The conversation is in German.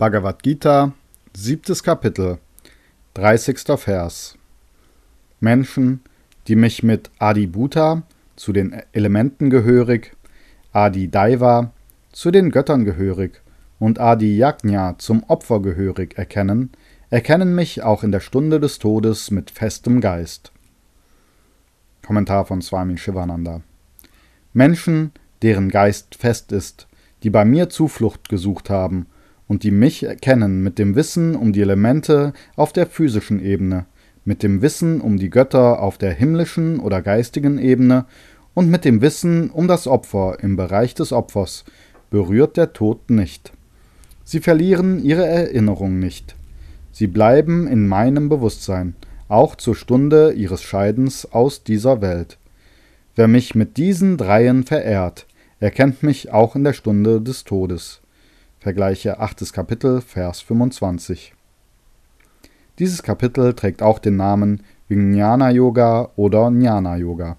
Bhagavad Gita, siebtes Kapitel, 30. Vers. Menschen, die mich mit Adi Bhuta, zu den Elementen gehörig, Adi Daiva, zu den Göttern gehörig und Adi Yajna, zum Opfer gehörig erkennen, erkennen mich auch in der Stunde des Todes mit festem Geist. Kommentar von Swami Shivananda. Menschen, deren Geist fest ist, die bei mir Zuflucht gesucht haben und die mich kennen mit dem Wissen um die Elemente auf der physischen Ebene, mit dem Wissen um die Götter auf der himmlischen oder geistigen Ebene und mit dem Wissen um das Opfer im Bereich des Opfers, berührt der Tod nicht. Sie verlieren ihre Erinnerung nicht. Sie bleiben in meinem Bewusstsein, auch zur Stunde ihres Scheidens aus dieser Welt. Wer mich mit diesen Dreien verehrt, erkennt mich auch in der Stunde des Todes. Vergleiche 8. Kapitel, Vers 25. Dieses Kapitel trägt auch den Namen Vijnana Yoga oder Jnana Yoga.